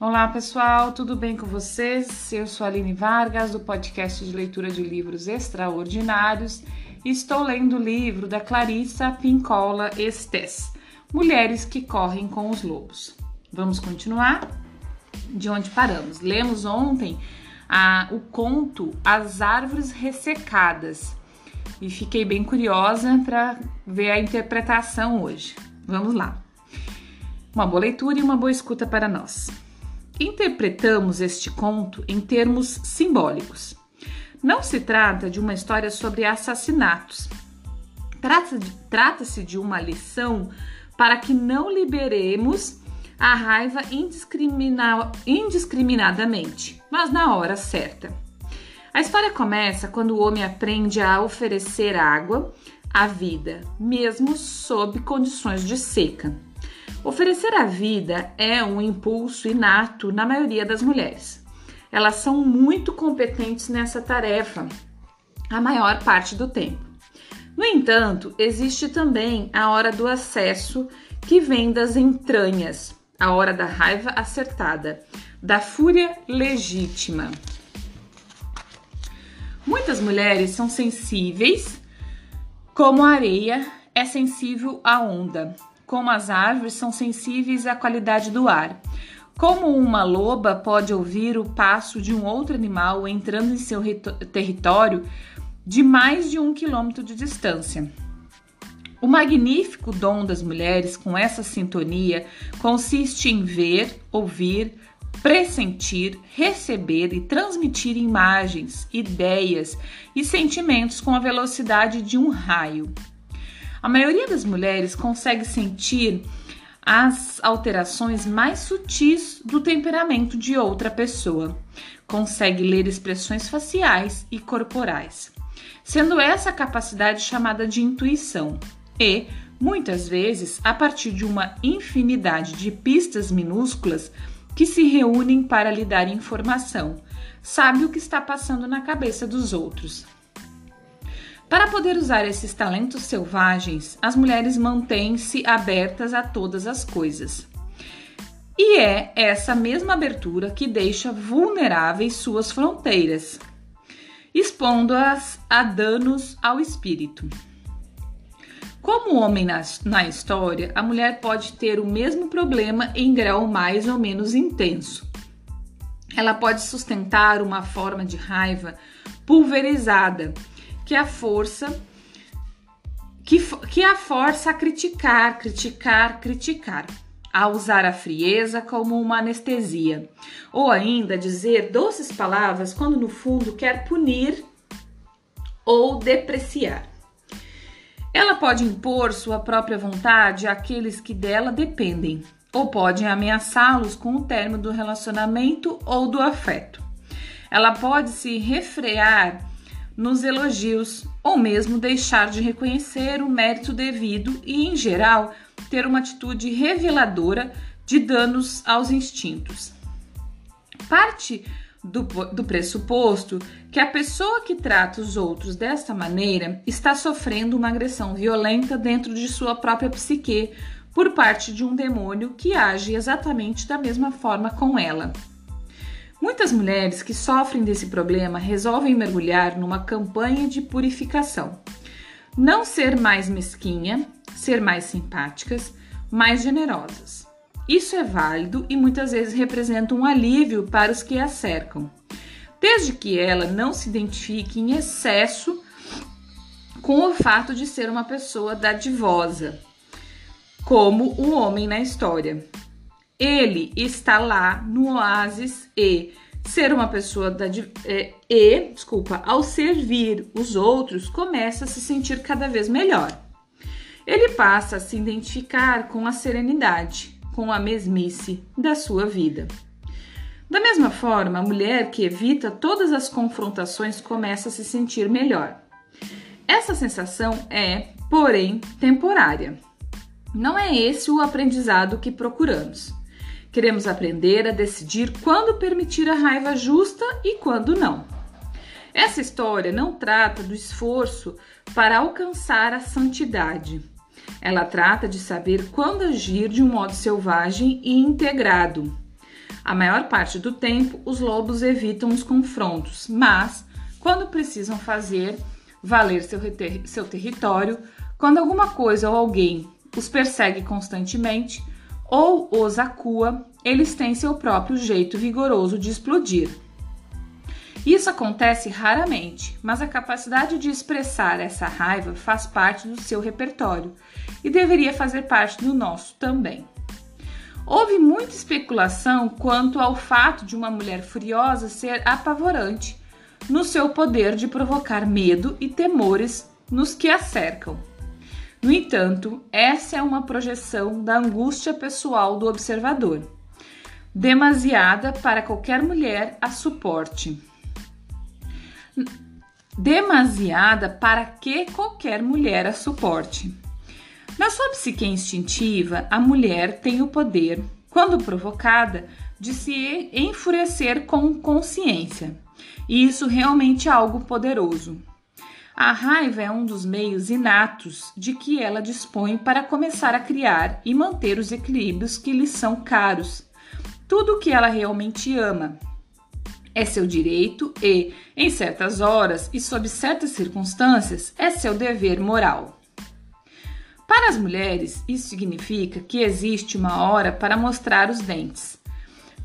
Olá pessoal, tudo bem com vocês? Eu sou a Aline Vargas, do podcast de leitura de livros extraordinários. E estou lendo o livro da Clarissa Pincola Estes, Mulheres que Correm com os Lobos. Vamos continuar? De onde paramos? Lemos ontem a, o conto As Árvores Ressecadas e fiquei bem curiosa para ver a interpretação hoje. Vamos lá. Uma boa leitura e uma boa escuta para nós. Interpretamos este conto em termos simbólicos. Não se trata de uma história sobre assassinatos. Trata-se de, uma lição para que não liberemos a raiva indiscrimina, indiscriminadamente, mas na hora certa. A história começa quando o homem aprende a oferecer água à vida, mesmo sob condições de seca. Oferecer a vida é um impulso inato na maioria das mulheres. Elas são muito competentes nessa tarefa a maior parte do tempo. No entanto, existe também a hora do acesso que vem das entranhas, a hora da raiva acertada, da fúria legítima. Muitas mulheres são sensíveis, como a areia é sensível à onda, como as árvores são sensíveis à qualidade do ar. Como uma loba pode ouvir o passo de um outro animal entrando em seu território de mais de um quilômetro de distância. O magnífico dom das mulheres com essa sintonia consiste em ver, ouvir, pressentir, receber e transmitir imagens, ideias e sentimentos com a velocidade de um raio. A maioria das mulheres consegue sentir as alterações mais sutis do temperamento de outra pessoa. Consegue ler expressões faciais e corporais, sendo essa capacidade chamada de intuição. E, muitas vezes, a partir de uma infinidade de pistas minúsculas que se reúnem para lhe dar informação, sabe o que está passando na cabeça dos outros. Para poder usar esses talentos selvagens, as mulheres mantêm-se abertas a todas as coisas. E é essa mesma abertura que deixa vulneráveis suas fronteiras, expondo-as a danos ao espírito. Como homem na, na, história, a mulher pode ter o mesmo problema em grau mais ou menos intenso. Ela pode sustentar uma forma de raiva pulverizada que a força que, que a força a criticar, criticar, criticar, a usar a frieza como uma anestesia, ou ainda dizer doces palavras quando no fundo quer punir ou depreciar. Ela pode impor sua própria vontade àqueles que dela dependem, ou pode ameaçá-los com o término do relacionamento ou do afeto. Ela pode se refrear nos elogios ou mesmo deixar de reconhecer o mérito devido e, em geral, ter uma atitude reveladora de danos aos instintos. Parte do, do, pressuposto que a pessoa que trata os outros desta maneira está sofrendo uma agressão violenta dentro de sua própria psique por parte de um demônio que age exatamente da mesma forma com ela. Muitas mulheres que sofrem desse problema resolvem mergulhar numa campanha de purificação. Não ser mais mesquinha, ser mais simpáticas, mais generosas. Isso é válido e muitas vezes representa um alívio para os que a cercam, desde que ela não se identifique em excesso com o fato de ser uma pessoa dadivosa, como o homem na história. Ele está lá no oásis e ser uma pessoa da é, e, desculpa, ao servir os outros, começa a se sentir cada vez melhor. Ele passa a se identificar com a serenidade, com a mesmice da sua vida. Da mesma forma, a mulher que evita todas as confrontações começa a se sentir melhor. Essa sensação é, porém, temporária. Não é esse o aprendizado que procuramos. Queremos aprender a decidir quando permitir a raiva justa e quando não. Essa história não trata do esforço para alcançar a santidade. Ela trata de saber quando agir de um modo selvagem e integrado. A maior parte do tempo, os lobos evitam os confrontos, mas quando precisam fazer valer seu, seu território, quando alguma coisa ou alguém os persegue constantemente ou os acua, eles têm seu próprio jeito vigoroso de explodir. Isso acontece raramente, mas a capacidade de expressar essa raiva faz parte do seu repertório e deveria fazer parte do nosso também. Houve muita especulação quanto ao fato de uma mulher furiosa ser apavorante no seu poder de provocar medo e temores nos que a cercam. No entanto, essa é uma projeção da angústia pessoal do observador, demasiada para qualquer mulher a suporte. Demasiada para que qualquer mulher a suporte. Na sua psique instintiva, a mulher tem o poder, quando provocada, de se enfurecer com consciência. E isso realmente é algo poderoso. A raiva é um dos meios inatos de que ela dispõe para começar a criar e manter os equilíbrios que lhe são caros. Tudo o que ela realmente ama. É seu direito e, em certas horas e sob certas circunstâncias, é seu dever moral. Para as mulheres, isso significa que existe uma hora para mostrar os dentes,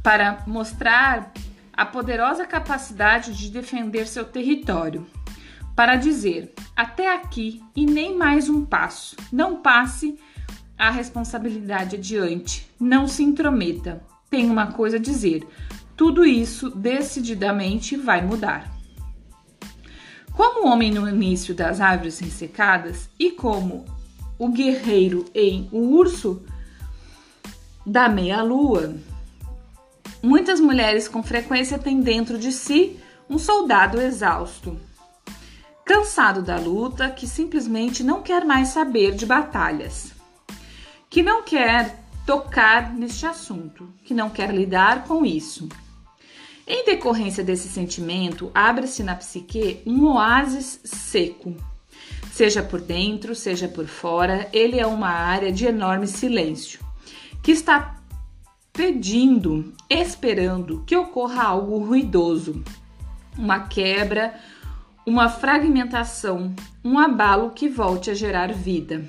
para mostrar a poderosa capacidade de defender seu território para dizer até aqui e nem mais um passo. Não passe a responsabilidade adiante. Não se intrometa. Tem uma coisa a dizer. Tudo isso decididamente vai mudar. Como o homem no início das árvores ressecadas e como o guerreiro em O Urso da Meia-Lua, muitas mulheres com frequência têm dentro de si um soldado exausto cansado da luta, que simplesmente não quer mais saber de batalhas, que não quer tocar neste assunto, que não quer lidar com isso. Em decorrência desse sentimento, abre-se na psique um oásis seco. Seja por dentro, seja por fora, ele é uma área de enorme silêncio, que está pedindo, esperando que ocorra algo ruidoso, uma quebra, uma fragmentação, um abalo que volte a gerar vida.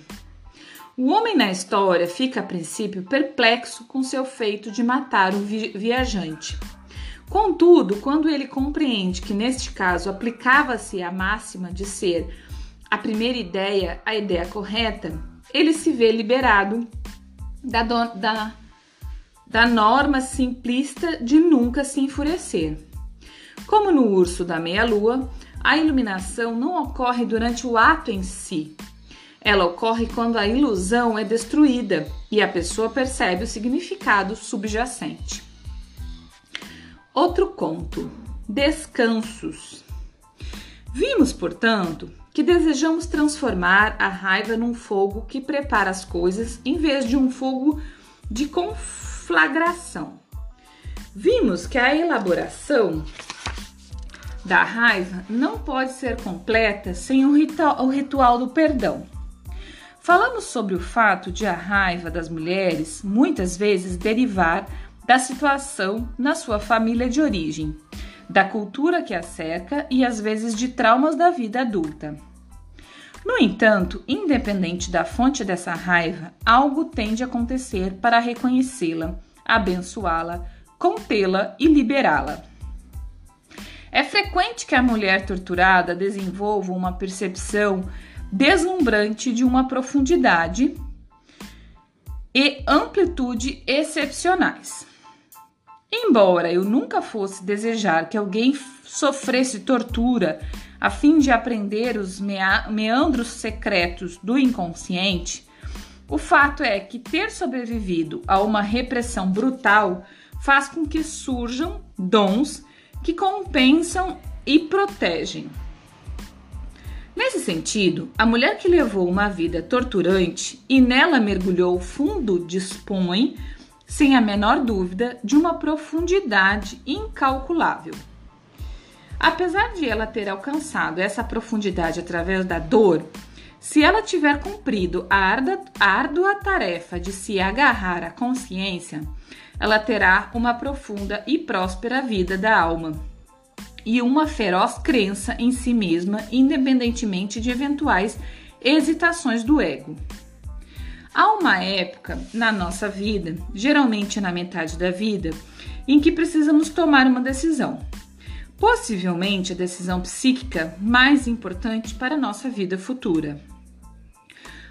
O homem na história fica a princípio perplexo com seu feito de matar o vi viajante. Contudo, quando ele compreende que neste caso aplicava-se a máxima de ser a primeira ideia a ideia correta, ele se vê liberado da, da, da norma simplista de nunca se enfurecer. Como no urso da meia-lua, a iluminação não ocorre durante o ato em si. Ela ocorre quando a ilusão é destruída e a pessoa percebe o significado subjacente. Outro conto: Descansos. Vimos, portanto, que desejamos transformar a raiva num fogo que prepara as coisas em vez de um fogo de conflagração. Vimos que a elaboração da raiva não pode ser completa sem o ritual, o ritual do perdão. Falamos sobre o fato de a raiva das mulheres muitas vezes derivar da situação na sua família de origem, da cultura que a cerca e às vezes de traumas da vida adulta. No entanto, independente da fonte dessa raiva, algo tende a acontecer para reconhecê-la, abençoá-la, contê-la e liberá-la. É frequente que a mulher torturada desenvolva uma percepção deslumbrante de uma profundidade e amplitude excepcionais. Embora eu nunca fosse desejar que alguém sofresse tortura a fim de aprender os meandros secretos do inconsciente, o fato é que ter sobrevivido a uma repressão brutal faz com que surjam dons que compensam e protegem. Nesse sentido, a mulher que levou uma vida torturante e nela mergulhou fundo dispõe, sem a menor dúvida, de uma profundidade incalculável. Apesar de ela ter alcançado essa profundidade através da dor, se ela tiver cumprido a árdua tarefa de se agarrar à consciência, ela terá uma profunda e próspera vida da alma e uma feroz crença em si mesma, independentemente de eventuais hesitações do ego. Há uma época na nossa vida, geralmente na metade da vida, em que precisamos tomar uma decisão. Possivelmente a decisão psíquica mais importante para a nossa vida futura.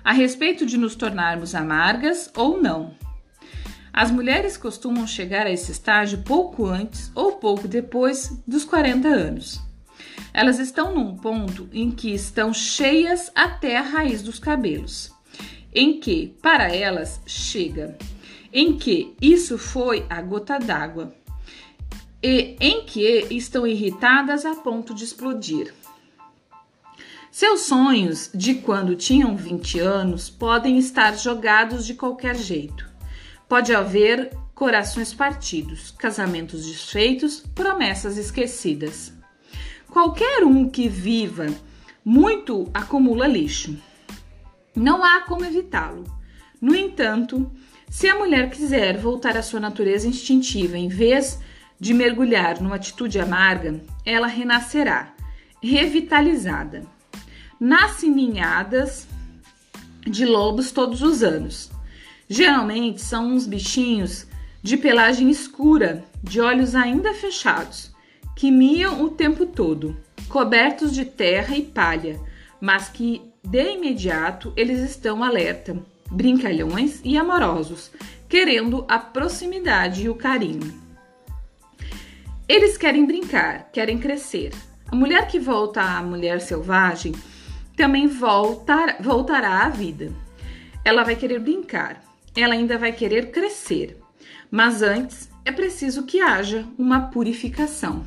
A respeito de nos tornarmos amargas ou não. As mulheres costumam chegar a esse estágio pouco antes ou pouco depois dos 40 anos. Elas estão num ponto em que estão cheias até a raiz dos cabelos em que, para elas, chega, em que isso foi a gota d'água e em que estão irritadas a ponto de explodir. Seus sonhos de quando tinham 20 anos podem estar jogados de qualquer jeito. Pode haver corações partidos, casamentos desfeitos, promessas esquecidas. Qualquer um que viva muito acumula lixo. Não há como evitá-lo. No entanto, se a mulher quiser voltar à sua natureza instintiva em vez de mergulhar numa atitude amarga, ela renascerá, revitalizada. Nascem ninhadas de lobos todos os anos. Geralmente são uns bichinhos de pelagem escura, de olhos ainda fechados, que miam o tempo todo, cobertos de terra e palha, mas que de imediato, eles estão alerta, brincalhões e amorosos, querendo a proximidade e o carinho. Eles querem brincar, querem crescer. A mulher que volta à mulher selvagem também voltar, voltará à vida. Ela vai querer brincar, ela ainda vai querer crescer. Mas antes é preciso que haja uma purificação.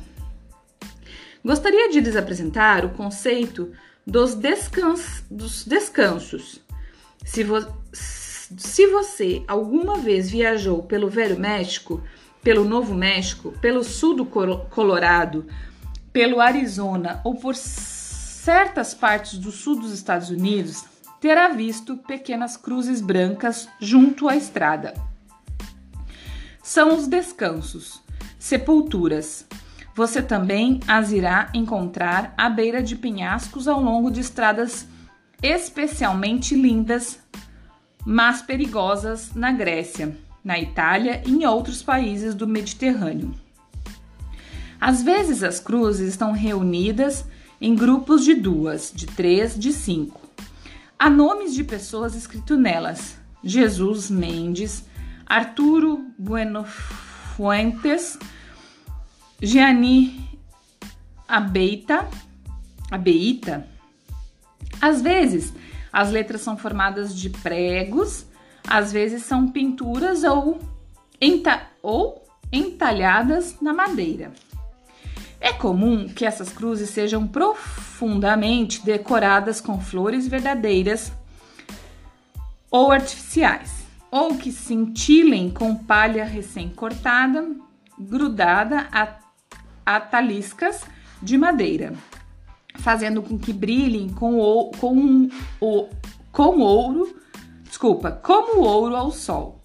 Gostaria de lhes apresentar o conceito dos, descans dos descansos. Se, vo se você alguma vez viajou pelo Velho México, pelo Novo México, pelo sul do Colorado, pelo Arizona ou por certas partes do sul dos Estados Unidos, terá visto pequenas cruzes brancas junto à estrada. São os descansos, sepulturas, você também as irá encontrar à beira de penhascos ao longo de estradas especialmente lindas, mas perigosas na Grécia, na Itália e em outros países do Mediterrâneo. Às vezes as cruzes estão reunidas em grupos de duas, de três, de cinco. Há nomes de pessoas escritos nelas: Jesus Mendes, Arturo Bueno Fuentes, Gianni Abeita, Abeita. Às vezes, as letras são formadas de pregos, às vezes são pinturas ou, enta ou entalhadas na madeira. É comum que essas cruzes sejam profundamente decoradas com flores verdadeiras ou artificiais, ou que cintilem com palha recém-cortada, grudada a ataliscas de madeira, fazendo com que brilhem com, o, com, o, com ouro, desculpa, como ouro ao sol.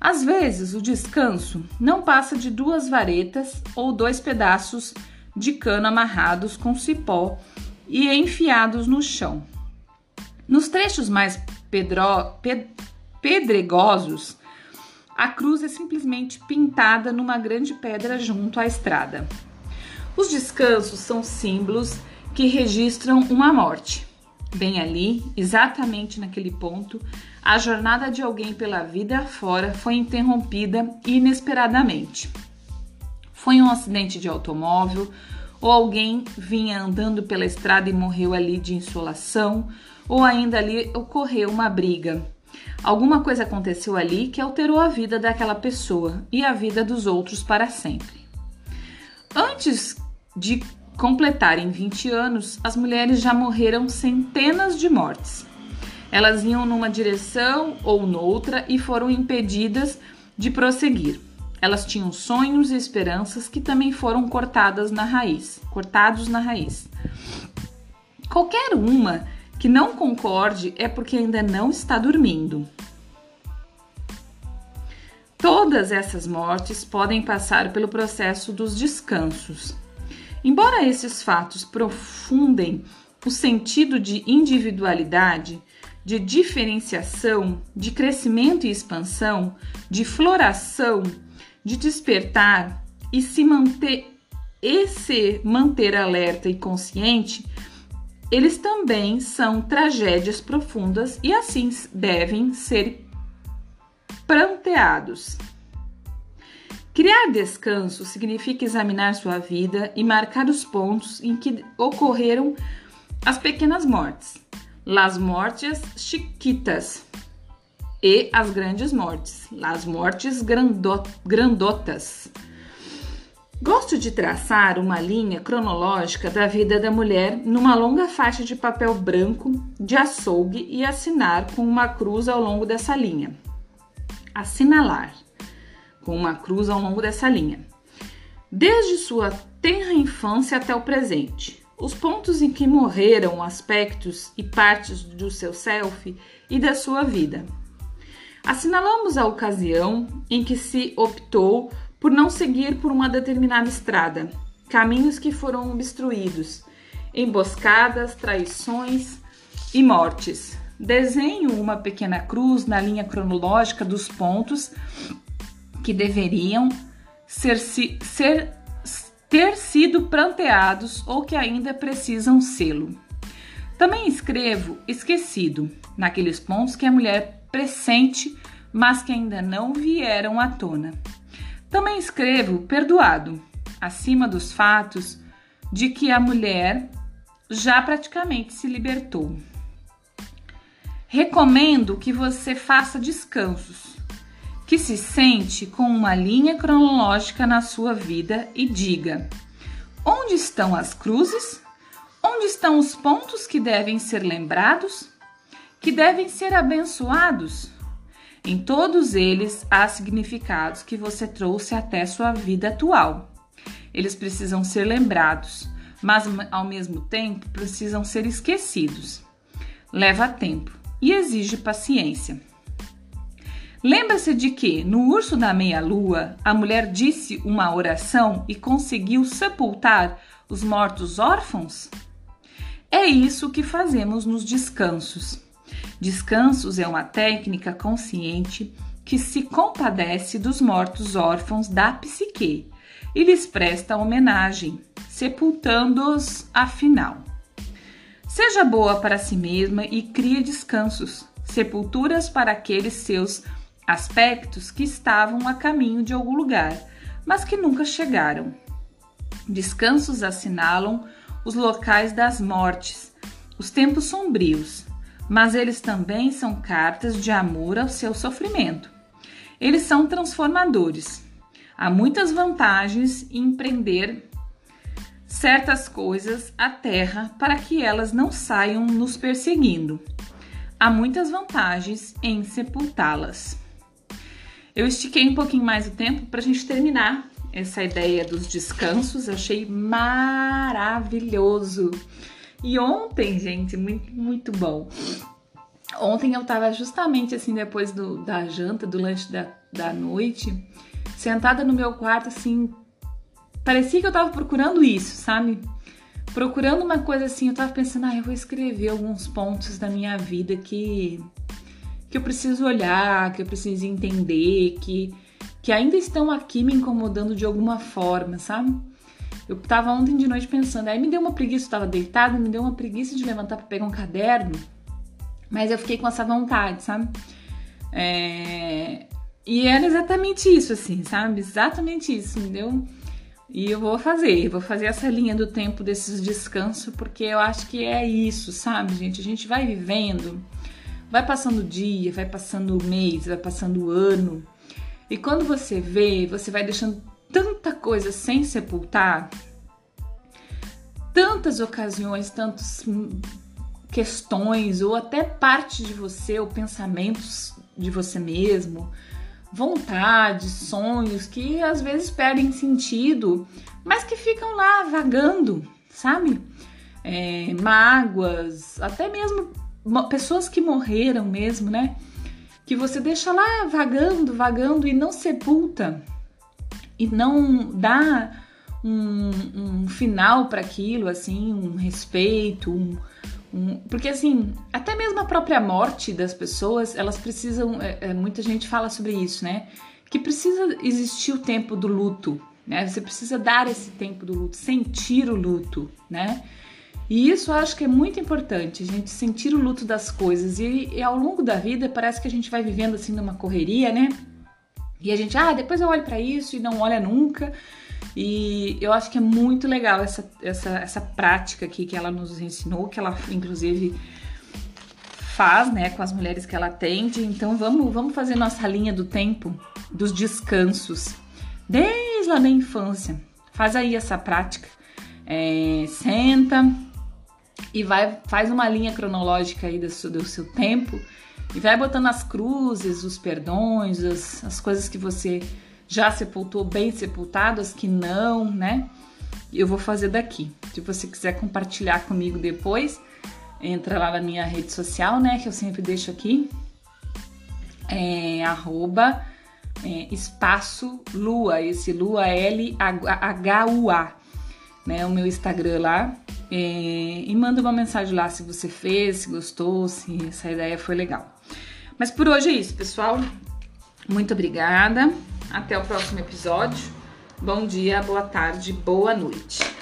Às vezes, o descanso não passa de duas varetas ou dois pedaços de cano amarrados com cipó e enfiados no chão. Nos trechos mais pedro, ped, pedregosos, a cruz é simplesmente pintada numa grande pedra junto à estrada. Os descansos são símbolos que registram uma morte. Bem ali, exatamente naquele ponto, a jornada de alguém pela vida fora foi interrompida inesperadamente. Foi um acidente de automóvel, ou alguém vinha andando pela estrada e morreu ali de insolação, ou ainda ali ocorreu uma briga. Alguma coisa aconteceu ali que alterou a vida daquela pessoa e a vida dos outros para sempre. Antes de completarem 20 anos, as mulheres já morreram centenas de mortes. Elas iam numa direção ou noutra e foram impedidas de prosseguir. Elas tinham sonhos e esperanças que também foram cortadas na raiz, cortados na raiz. Qualquer uma que não concorde é porque ainda não está dormindo. Todas essas mortes podem passar pelo processo dos descansos. Embora esses fatos profundem o sentido de individualidade, de diferenciação, de crescimento e expansão, de floração, de despertar e se manter e se manter alerta e consciente, eles também são tragédias profundas e assim devem ser pranteados. Criar descanso significa examinar sua vida e marcar os pontos em que ocorreram as pequenas mortes Las Mortes Chiquitas e As Grandes Mortes, Las Mortes Grandotas. Gosto de traçar uma linha cronológica da vida da mulher numa longa faixa de papel branco de açougue e assinar com uma cruz ao longo dessa linha. Assinalar com uma cruz ao longo dessa linha. Desde sua tenra infância até o presente os pontos em que morreram aspectos e partes do seu self e da sua vida. Assinalamos a ocasião em que se optou por não seguir por uma determinada estrada, caminhos que foram obstruídos, emboscadas, traições e mortes. Desenho uma pequena cruz na linha cronológica dos pontos que deveriam ser, ser ter sido pranteados ou que ainda precisam sê-lo. Também escrevo esquecido, naqueles pontos que a mulher pressente, mas que ainda não vieram à tona. Também escrevo perdoado, acima dos fatos de que a mulher já praticamente se libertou. Recomendo que você faça descansos, que se sente com uma linha cronológica na sua vida e diga: onde estão as cruzes? Onde estão os pontos que devem ser lembrados? Que devem ser abençoados? Em todos eles há significados que você trouxe até sua vida atual. Eles precisam ser lembrados, mas ao mesmo tempo precisam ser esquecidos. Leva tempo e exige paciência. Lembra-se de que, no Urso da Meia-Lua, a mulher disse uma oração e conseguiu sepultar os mortos órfãos? É isso que fazemos nos descansos. Descansos é uma técnica consciente que se compadece dos mortos órfãos da psique e lhes presta homenagem, sepultando-os afinal. Seja boa para si mesma e crie descansos, sepulturas para aqueles seus aspectos que estavam a caminho de algum lugar, mas que nunca chegaram. Descansos assinalam os locais das mortes, os tempos sombrios, mas eles também são cartas de amor ao seu sofrimento. Eles são transformadores. Há muitas vantagens em empreender certas coisas à terra para que elas não saiam nos perseguindo. Há muitas vantagens em sepultá-las. Eu estiquei um pouquinho mais o tempo para a gente terminar essa ideia dos descansos. Achei maravilhoso. E ontem, gente, muito, muito bom. Ontem eu tava justamente assim, depois do, da janta, do lanche da, da noite, sentada no meu quarto, assim. Parecia que eu tava procurando isso, sabe? Procurando uma coisa assim, eu tava pensando, ah, eu vou escrever alguns pontos da minha vida que que eu preciso olhar, que eu preciso entender, que, que ainda estão aqui me incomodando de alguma forma, sabe? Eu tava ontem de noite pensando, aí me deu uma preguiça, eu tava deitada, me deu uma preguiça de levantar para pegar um caderno, mas eu fiquei com essa vontade, sabe? É... E era exatamente isso, assim, sabe? Exatamente isso, me deu. E eu vou fazer, vou fazer essa linha do tempo desses descansos, porque eu acho que é isso, sabe, gente? A gente vai vivendo Vai passando o dia, vai passando o mês, vai passando o ano. E quando você vê, você vai deixando tanta coisa sem sepultar, tantas ocasiões, tantas questões, ou até parte de você, ou pensamentos de você mesmo, vontades, sonhos que às vezes perdem sentido, mas que ficam lá vagando, sabe? É, mágoas, até mesmo pessoas que morreram mesmo, né? que você deixa lá vagando, vagando e não sepulta e não dá um, um final para aquilo, assim, um respeito, um, um, porque assim, até mesmo a própria morte das pessoas, elas precisam, é, é, muita gente fala sobre isso, né? Que precisa existir o tempo do luto, né? Você precisa dar esse tempo do luto, sentir o luto, né? E isso eu acho que é muito importante, a gente sentir o luto das coisas. E, e, ao longo da vida parece que a gente vai vivendo assim numa correria, né? E a gente, ah, depois eu olho para isso e não olha nunca. E eu acho que é muito legal essa, essa, essa prática aqui que ela nos ensinou, que ela inclusive faz, né, com as mulheres que ela atende. Então vamos, vamos fazer nossa linha do tempo dos descansos desde lá da infância. Faz aí essa prática. É, senta, e vai faz uma linha cronológica aí do seu, do seu tempo e vai botando as cruzes, os perdões, as, as coisas que você já sepultou bem sepultado, as que não, né? Eu vou fazer daqui. Se você quiser compartilhar comigo depois, entra lá na minha rede social, né? Que eu sempre deixo aqui. É, arroba é, espaço lua, esse lua L-H-U-A, né? O meu Instagram lá. É, e manda uma mensagem lá se você fez, se gostou, se essa ideia foi legal. Mas por hoje é isso, pessoal. Muito obrigada. Até o próximo episódio. Bom dia, boa tarde, boa noite.